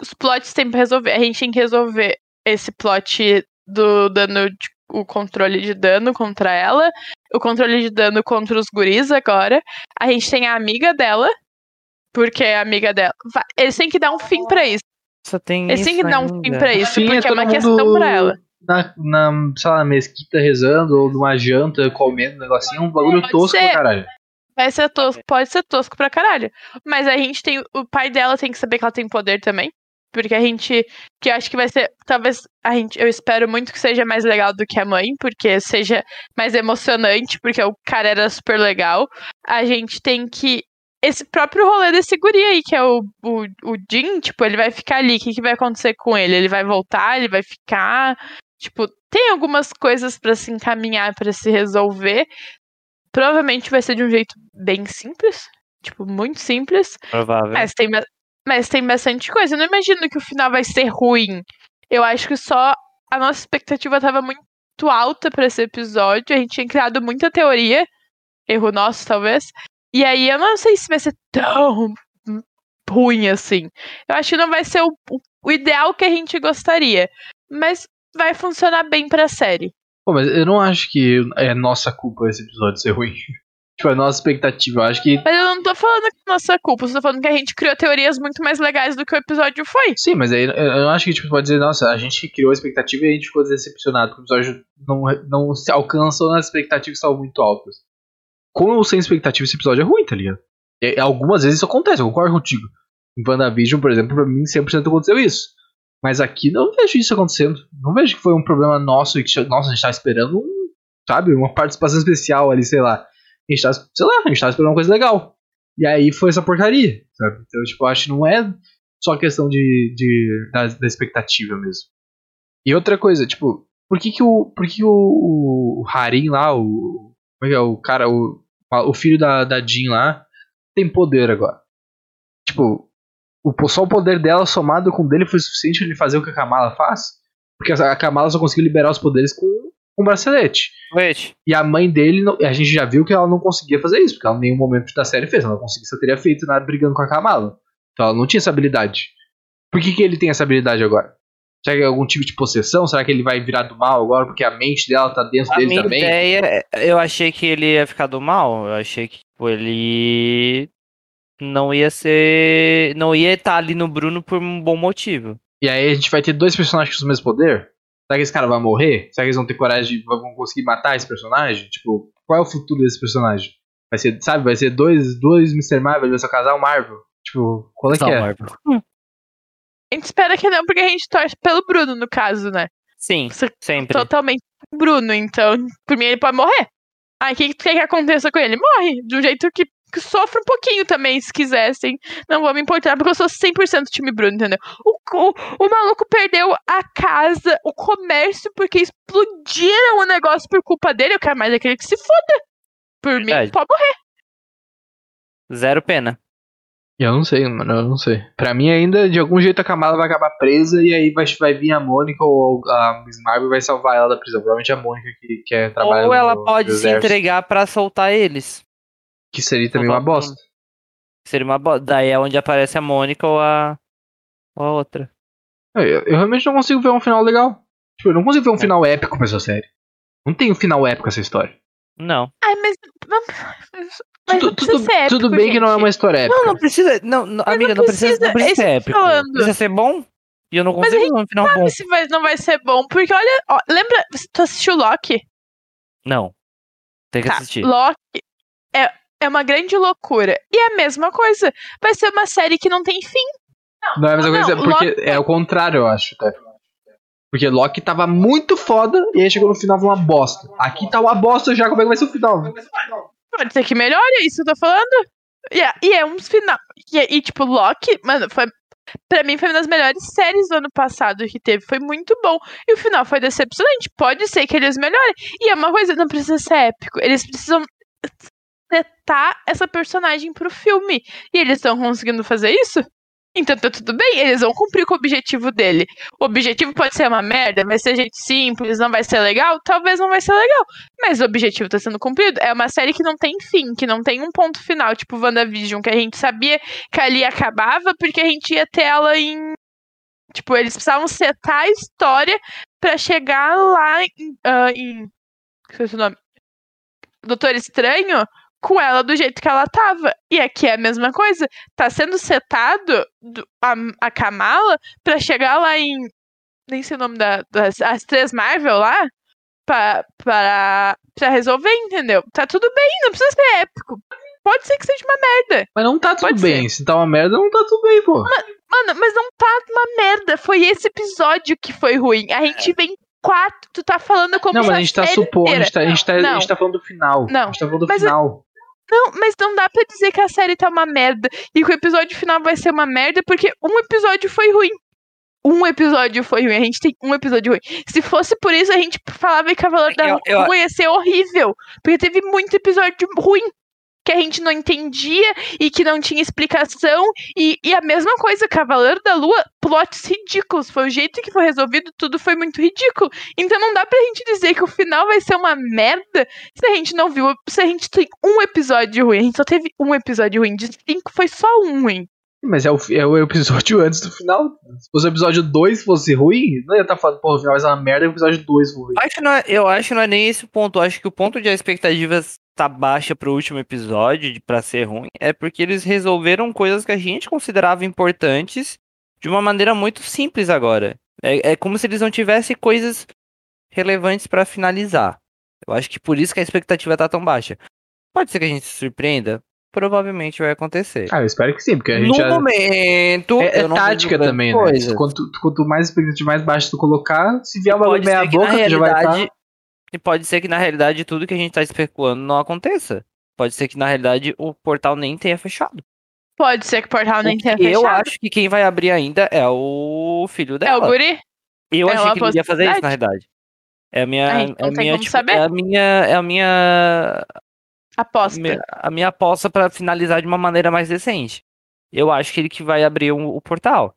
Os plots tem pra resolver. A gente tem que resolver esse plot do dano de, o controle de dano contra ela, o controle de dano contra os guris agora. A gente tem a amiga dela, porque a amiga dela. eles têm que dar um fim pra isso. Só tem Eles isso têm que dar um fim pra isso, Sim, porque é todo uma questão pra ela. Na, na, sei lá, na mesquita rezando, ou numa janta, comendo um negocinho, um bagulho Pode tosco ser. pra caralho. Vai ser tosco, pode ser tosco pra caralho. Mas a gente tem. O pai dela tem que saber que ela tem poder também. Porque a gente. Que eu acho que vai ser. Talvez a gente. Eu espero muito que seja mais legal do que a mãe. Porque seja mais emocionante. Porque o cara era super legal. A gente tem que. Esse próprio rolê desse guri aí, que é o, o, o Jin, tipo, ele vai ficar ali. O que, que vai acontecer com ele? Ele vai voltar? Ele vai ficar? Tipo, tem algumas coisas pra se encaminhar, pra se resolver. Provavelmente vai ser de um jeito bem simples. Tipo, muito simples. Provável. Mas tem, mas tem bastante coisa. Eu não imagino que o final vai ser ruim. Eu acho que só a nossa expectativa tava muito alta pra esse episódio. A gente tinha criado muita teoria. Erro nosso, talvez. E aí eu não sei se vai ser tão ruim assim. Eu acho que não vai ser o- o ideal que a gente gostaria. Mas vai funcionar bem pra série. Pô, mas eu não acho que é nossa culpa esse episódio ser ruim. Tipo, é nossa expectativa. Eu acho que. Mas eu não tô falando que é nossa culpa, eu tô falando que a gente criou teorias muito mais legais do que o episódio foi. Sim, mas aí eu não acho que tipo, pode dizer, nossa, a gente criou a expectativa e a gente ficou decepcionado, porque o episódio não, não se alcançou nas expectativas que estavam muito altas. Com ou sem expectativa, esse episódio é ruim, tá ligado? E, algumas vezes isso acontece, eu concordo contigo. Em WandaVision, por exemplo, pra mim 100% aconteceu isso. Mas aqui não vejo isso acontecendo. Não vejo que foi um problema nosso e que, nossa, a gente tava esperando um, sabe, uma participação especial ali, sei lá. A gente tava, sei lá, a gente tava esperando uma coisa legal. E aí foi essa porcaria, sabe? Então, tipo, acho que não é só questão de, de da, da expectativa mesmo. E outra coisa, tipo, por que que o, por que que o, o Harim lá, o, como é que é, o cara, o, o filho da, da Jean lá, tem poder agora? Tipo, o, só o poder dela somado com o dele foi suficiente pra ele fazer o que a Kamala faz? Porque a Kamala só conseguiu liberar os poderes com um bracelete. E a mãe dele, a gente já viu que ela não conseguia fazer isso, porque ela em nenhum momento da série fez. Ela não conseguia, só teria feito nada brigando com a Kamala. Então ela não tinha essa habilidade. Por que, que ele tem essa habilidade agora? Será que é algum tipo de possessão? Será que ele vai virar do mal agora porque a mente dela tá dentro A dele minha também? ideia, eu achei que ele ia ficar do mal. Eu achei que tipo, ele não ia ser. Não ia estar ali no Bruno por um bom motivo. E aí a gente vai ter dois personagens com o mesmo poder? Será que esse cara vai morrer? Será que eles vão ter coragem de vão conseguir matar esse personagem? Tipo, qual é o futuro desse personagem? Vai ser, sabe, vai ser dois, dois Mr. Marvel, vai ser o casal Marvel. Tipo, qual é que Só é? Marvel. A gente espera que não, porque a gente torce pelo Bruno, no caso, né? Sim, Você- sempre. Totalmente Bruno, então, por mim ele pode morrer. Ah, o que, que tu quer que aconteça com ele? Morre, de um jeito que, que sofra um pouquinho também, se quisessem. Não vou me importar, porque eu sou 100% time Bruno, entendeu? O, o, o maluco perdeu a casa, o comércio, porque explodiram o negócio por culpa dele. Eu quero mais aquele que se foda. Por Verdade. mim, pode morrer. Zero pena. Eu não sei, mano, eu não sei. Pra mim ainda, de algum jeito a Kamala vai acabar presa e aí vai, vai vir a Mônica ou a Miss Marvel vai salvar ela da prisão. Provavelmente a Mônica que quer trabalhar Ou no- ela no pode se exército, entregar pra soltar eles. Que seria também uma bosta. Seria uma bosta. Daí é onde aparece a Mônica ou a. Ou a outra. Eu, eu realmente não consigo ver um final legal. Tipo, eu não consigo ver um final épico pra essa série. Não tem um final épico essa história. Não. Ai, mas. Mas, tudo tudo- ser épico, tudo bem que não é gente. uma história épica. Não, não precisa. Não, não, amiga, não não precisa, não precisa, é ser épico. falando. Precisa ser bom. E eu não Mas a consigo um final bom. Se vai, não vai ser bom, porque olha. ó, lembra. Tu assistiu Loki? Não. Tem que Tá, assistir. Loki é, é uma grande loucura. E é a mesma coisa. Vai ser uma série que não tem fim. Não é a mesma Não, coisa, porque é o contrário, eu acho. Tá? Porque Loki tava muito foda e aí chegou no final uma bosta. Aqui tá uma bosta já, como é que vai ser o final? Pode ser que melhore, é isso que eu tô falando. E é, e é uns final. E, e, tipo, Loki, mano, foi. Pra mim foi uma das melhores séries do ano passado que teve. Foi muito bom. E o final foi decepcionante. Pode ser que eles melhorem. E é uma coisa, não precisa ser épico. Eles precisam setar essa personagem pro filme. E eles estão conseguindo fazer isso? Então tá tudo bem, eles vão cumprir com o objetivo dele. O objetivo pode ser uma merda, vai ser gente simples, não vai ser legal, talvez não vai ser legal. Mas o objetivo tá sendo cumprido. É uma série que não tem fim, que não tem um ponto final, tipo WandaVision, que a gente sabia que ali acabava porque a gente ia ter ela em. Tipo, eles precisavam setar a história pra chegar lá em. ah, em o nome. Doutor Estranho com ela do jeito que ela tava. E aqui é a mesma coisa. Tá sendo setado do- a, a Kamala pra chegar lá em. Nem sei o nome da, das as três Marvel lá. Pra, pra, pra resolver, entendeu? Tá tudo bem, não precisa ser épico. Pode ser que seja uma merda. Mas não tá tudo Pode bem. Se tá uma merda, não tá tudo bem, pô. Mano, mas não tá uma merda. Foi esse episódio que foi ruim. A gente vem quatro. Tu tá falando como Não, mas a gente tá supondo, a tá, a gente tá, a gente tá falando do final. Não. A gente tá falando do Mas eu- final. Não, mas não dá pra dizer que a série tá uma merda e que o episódio final vai ser uma merda porque um episódio foi ruim. Um episódio foi ruim, a gente tem um episódio ruim. Se fosse por isso, a gente falava que Cavaleiro da Eu- eu- Lua ia ser horrível. Porque teve muito episódio ruim que a gente não entendia e que não tinha explicação. E, e a mesma coisa, Cavaleiro da Lua, plots ridículos. Foi o jeito que foi resolvido, tudo foi muito ridículo. Então não dá pra gente dizer que o final vai ser uma merda se a gente não viu, se a gente tem um episódio ruim, a gente só teve um episódio ruim, de cinco foi só um ruim. Mas é o, é o episódio antes do final. Se fosse o episódio 2 fosse ruim, não ia estar falando, pô, o final vai ser uma merda e o episódio 2 foi ruim. Acho não é- eu acho que não é nem esse o ponto. Eu acho que o ponto de a expectativa tá baixa pro último episódio, de- pra ser ruim, é porque eles resolveram coisas que a gente considerava importantes de uma maneira muito simples agora. É, é como se eles não tivessem coisas relevantes pra finalizar. Eu acho que por isso que a expectativa tá tão baixa. Pode ser que a gente se surpreenda? Provavelmente vai acontecer. Ah, eu espero que sim, porque a gente no já. momento. É, é tática também, né? coisas. Quanto, quanto mais expectativa mais baixa tu colocar, se vier uma meia que boca, tu já vai estar. E pode ser que na realidade tudo que a gente tá especulando não aconteça. Pode ser que na realidade o portal nem tenha fechado. Pode ser que o portal nem O que tenha eu fechado. acho que quem vai abrir ainda é o filho É dela. o guri? eu é achei que ele ia fazer isso na realidade. É a minha, Ah, é então a tem minha, como tipo, é a minha, é a minha, Aposta. minha- a minha aposta pra finalizar de uma maneira mais decente. Eu acho que ele que vai abrir o, o portal.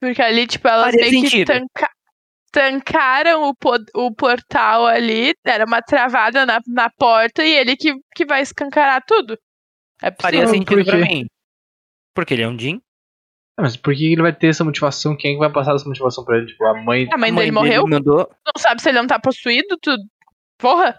Porque ali, tipo, elas Faria meio que sentido. tanca- tancaram o, po- o portal ali, era uma travada na, na porta e ele que, que vai escancarar tudo. É Faria sentido por pra mim. Porque ele é um Jin. Ah, mas por que ele vai ter essa motivação? Quem é que vai passar essa motivação pra ele? Tipo, a mãe. A mãe, A dele morreu? mandou, Não sabe se ele não tá possuído, tudo. Porra!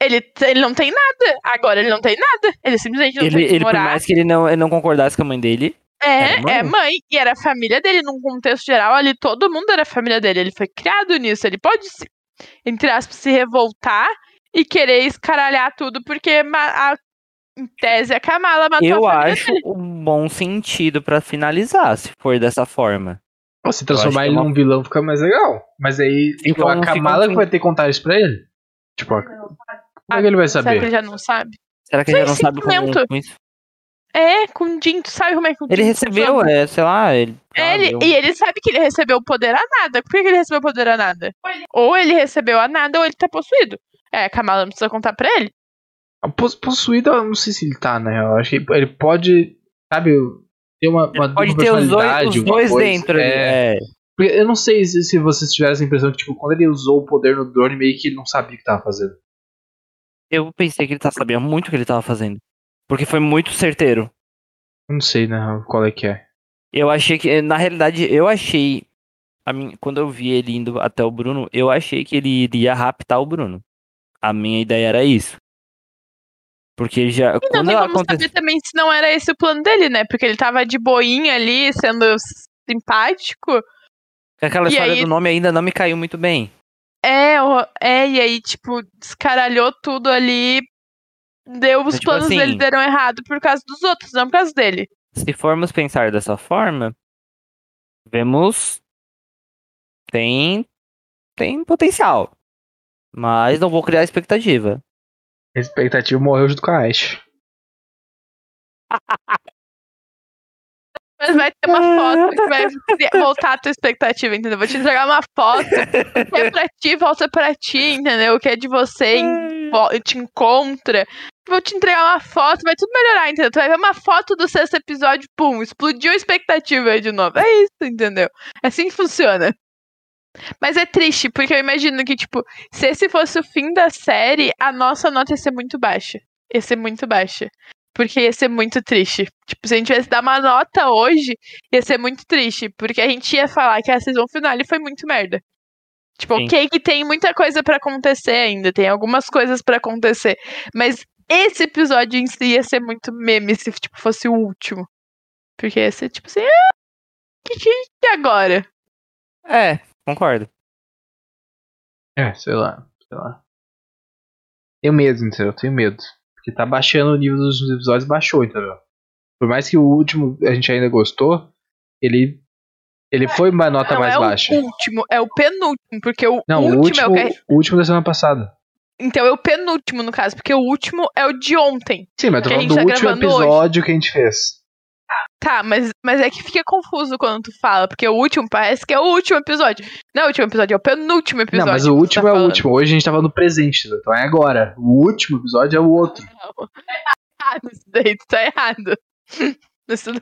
Ele, ele não tem nada. Agora ele não tem nada. Ele simplesmente não ele, tem que ele, por morar. mais que ele não, ele não concordasse com a mãe dele, É, Era mãe. é mãe. E era a família dele, num contexto geral, ali todo mundo era a família dele. Ele foi criado nisso. Ele pode, se, entre aspas, se revoltar e querer escaralhar tudo, porque a, em tese a Kamala matou eu a família acho dele. um bom sentido pra finalizar, se for dessa forma. Pô, se transformar ele é uma- num vilão fica mais legal. Mas aí, tipo, a um- fica Kamala um- que vai ter que contar isso pra ele? Tipo, a- como é que ele vai Será que ele saber? já não sabe? Será que ele já não sabe como, isso? É, com o Jin, tu sabe como é que o Ele Jin recebeu, funciona? é, sei lá, ele. É, ele, e ele sabe que ele recebeu o poder a nada. Por que que ele recebeu o poder a nada? Ou ele recebeu a nada ou ele tá possuído. É, a Kamala não precisa contar pra ele. Pos- Possuído, eu não sei se ele tá, né? Eu acho que ele pode, sabe, ter uma, uma Pode ter os dois, os dois dentro. É. É. Porque Eu não sei se, se vocês tiveram essa impressão que, tipo, quando ele usou o poder no drone, meio que ele não sabia o que tava fazendo. Eu pensei que ele tá sabendo muito o que ele tava fazendo. Porque foi muito certeiro. Não sei, né, qual é que é. Eu achei que, na realidade, eu achei a mim, quando eu vi ele indo até o Bruno, eu achei que ele iria raptar o Bruno. A minha ideia era isso. Porque já. E não tem como aconteceu. saber também se não era esse o plano dele, né? Porque ele tava de boinha ali, sendo simpático. Aquela E história aí- do nome ainda não me caiu muito bem. É, é, e aí, tipo, descaralhou tudo ali. Deu os tipo planos assim- dele deram errado por causa dos outros, não por causa dele. Se formos pensar dessa forma, vemos. Tem. Tem potencial. Mas não vou criar expectativa. A expectativa morreu junto com a Ash. Mas vai ter uma foto que vai voltar a tua expectativa, entendeu? Vou te entregar uma foto que é pra ti, volta pra ti, entendeu? O que é de você, te encontra. Vou te entregar uma foto, vai tudo melhorar, entendeu? Tu vai ver uma foto do sexto episódio, pum, explodiu a expectativa aí de novo. É isso, entendeu? É assim que funciona. Mas é triste, porque eu imagino que, tipo, se esse fosse o fim da série, a nossa nota ia ser muito baixa. Ia ser muito baixa. Porque ia ser muito triste. Tipo, se a gente tivesse dar uma nota hoje, ia ser muito triste. Porque a gente ia falar que a season finale foi muito merda. Tipo, Sim. ok que tem muita coisa pra acontecer ainda. Tem algumas coisas pra acontecer. Mas esse episódio em si ia ser muito meme se tipo, fosse o último. Porque ia ser tipo assim, ah, que, que, que agora? É, concordo. É, sei lá, sei lá. Tenho medo, entendeu? Tenho medo. Porque tá baixando o nível dos episódios, baixou, entendeu? Por mais que o último a gente ainda gostou, ele. Ele foi uma nota não mais é baixa. o último, é o penúltimo. Porque o Não, o último, último, é o que. o último da semana passada. Então é o penúltimo, no caso, porque o último é o de ontem. Sim, mas eu tô falando do tá último gravando hoje. episódio que a gente fez. Tá, mas, mas é que fica confuso quando tu fala, porque o último parece que é o último episódio. Não é o último episódio, é o penúltimo episódio. não, mas o último tá é o último. Hoje a gente tava no presente, então é agora. O último episódio é o outro. errado isso daí, tu tá errado. Isso não-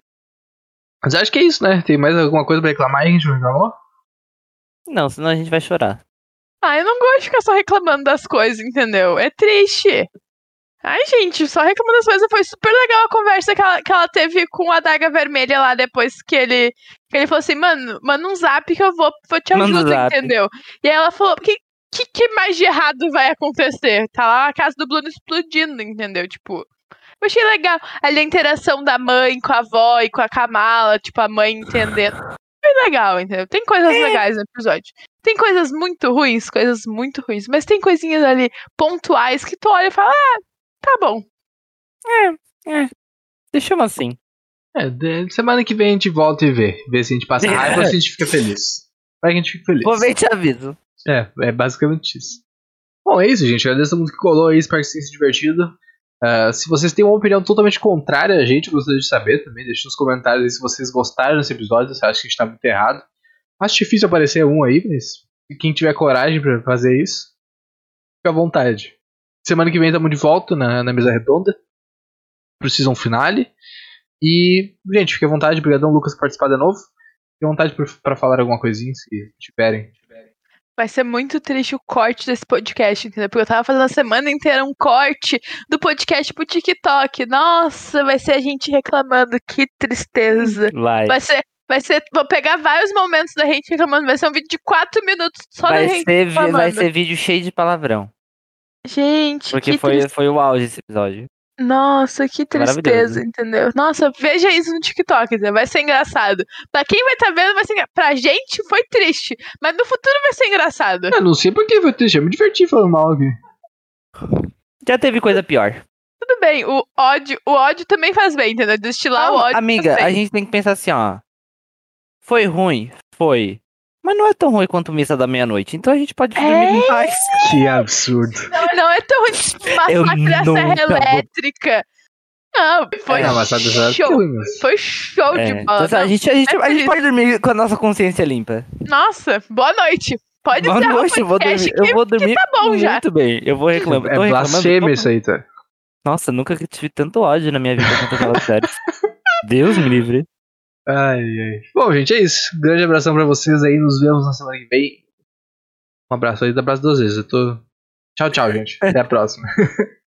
Mas acho que é isso, né? Tem mais alguma coisa pra reclamar aí que a gente não reclamou? Não, senão a gente vai chorar. Ah, eu não gosto de ficar só reclamando das coisas, entendeu? É triste. Ai, gente, só reclamando das coisas. Foi super legal a conversa que ela, que ela teve com a Daga Vermelha lá depois que ele. Que ele falou assim, mano, manda um zap que eu vou, vou te um zap. entendeu? E aí ela falou, que, que, que mais de errado vai acontecer? Tá lá a casa do Bruno explodindo, entendeu? Tipo. Eu achei legal ali a interação da mãe com a avó e com a Kamala, tipo, a mãe entendendo. Foi legal, entendeu? Tem coisas legais no episódio. Tem coisas muito ruins, coisas muito ruins, mas tem coisinhas ali pontuais que tu olha e fala, ah, tá bom. Deixamos assim. É, semana que vem a gente volta e vê. Vê se a gente passa raiva ou se a gente fica feliz. Vai que a gente fica feliz. Vou ver e te aviso. É, é basicamente isso. Bom, é isso, gente. Agradeço a todo mundo que colou aí, espero que tenha se divertido. Ah, se vocês têm uma opinião totalmente contrária a gente, gostaria de saber também. Deixe nos comentários aí se vocês gostaram desse episódio, se acham que a gente tá muito errado. Acho difícil aparecer um aí, mas quem tiver coragem pra fazer isso, fica à vontade. Semana que vem estamos de volta na, na mesa redonda pro season finale. E, gente, fique à vontade. Obrigadão, Lucas, por participar de novo. Fique à vontade pra falar alguma coisinha, se tiverem. Vai ser muito triste o corte desse podcast, entendeu? Porque eu tava fazendo a semana inteira um corte do podcast pro TikTok. Nossa, vai ser a gente reclamando. Que tristeza. Vai. Vai ser. Vai ser. Vou pegar vários momentos da gente reclamando. Vai ser um vídeo de quatro minutos só da Vai gente ser, vi- vai reclamando. ser vídeo cheio de palavrão. Gente, Porque que foi, foi o auge esse episódio. Nossa, que Maravilhoso. tristeza, entendeu? Nossa, veja isso no TikTok, entendeu? vai ser engraçado. Pra quem vai estar vendo, vai ser engra... Pra gente foi triste, mas no futuro vai ser engraçado. Eu não sei porque foi triste, eu me diverti falando mal aqui. Já teve coisa pior. Tudo bem, o ódio, o ódio também faz bem, entendeu? Destilar o Não, ódio. amiga, faz a gente tem que pensar assim, ó. Foi ruim? Foi. Mas não é tão ruim quanto Missa da Meia-Noite. Então a gente pode dormir É? em paz. Que absurdo. Não é tão ruim Eu massacre da Serra Elétrica. Não, foi É, sabe, show. mas- Foi show É, de bola. então, a, Não, gente, a, gente, é a gente pode dormir com a nossa consciência limpa. Nossa, boa noite. Pode Boa noite, eu vou dormir. podcast Eu que- vou dormir tá bom muito já. bem. Eu vou reclamar. É blasfêmia isso aí, tá? Nossa, nunca tive tanto ódio na minha vida quanto aquela série. Deus me livre. Ai, ai. Bom, gente, é isso. Grande abração pra vocês aí. Nos vemos na semana que vem. Um abraço aí, abraço duas vezes. Eu tô. Tchau, tchau, gente. Até a próxima.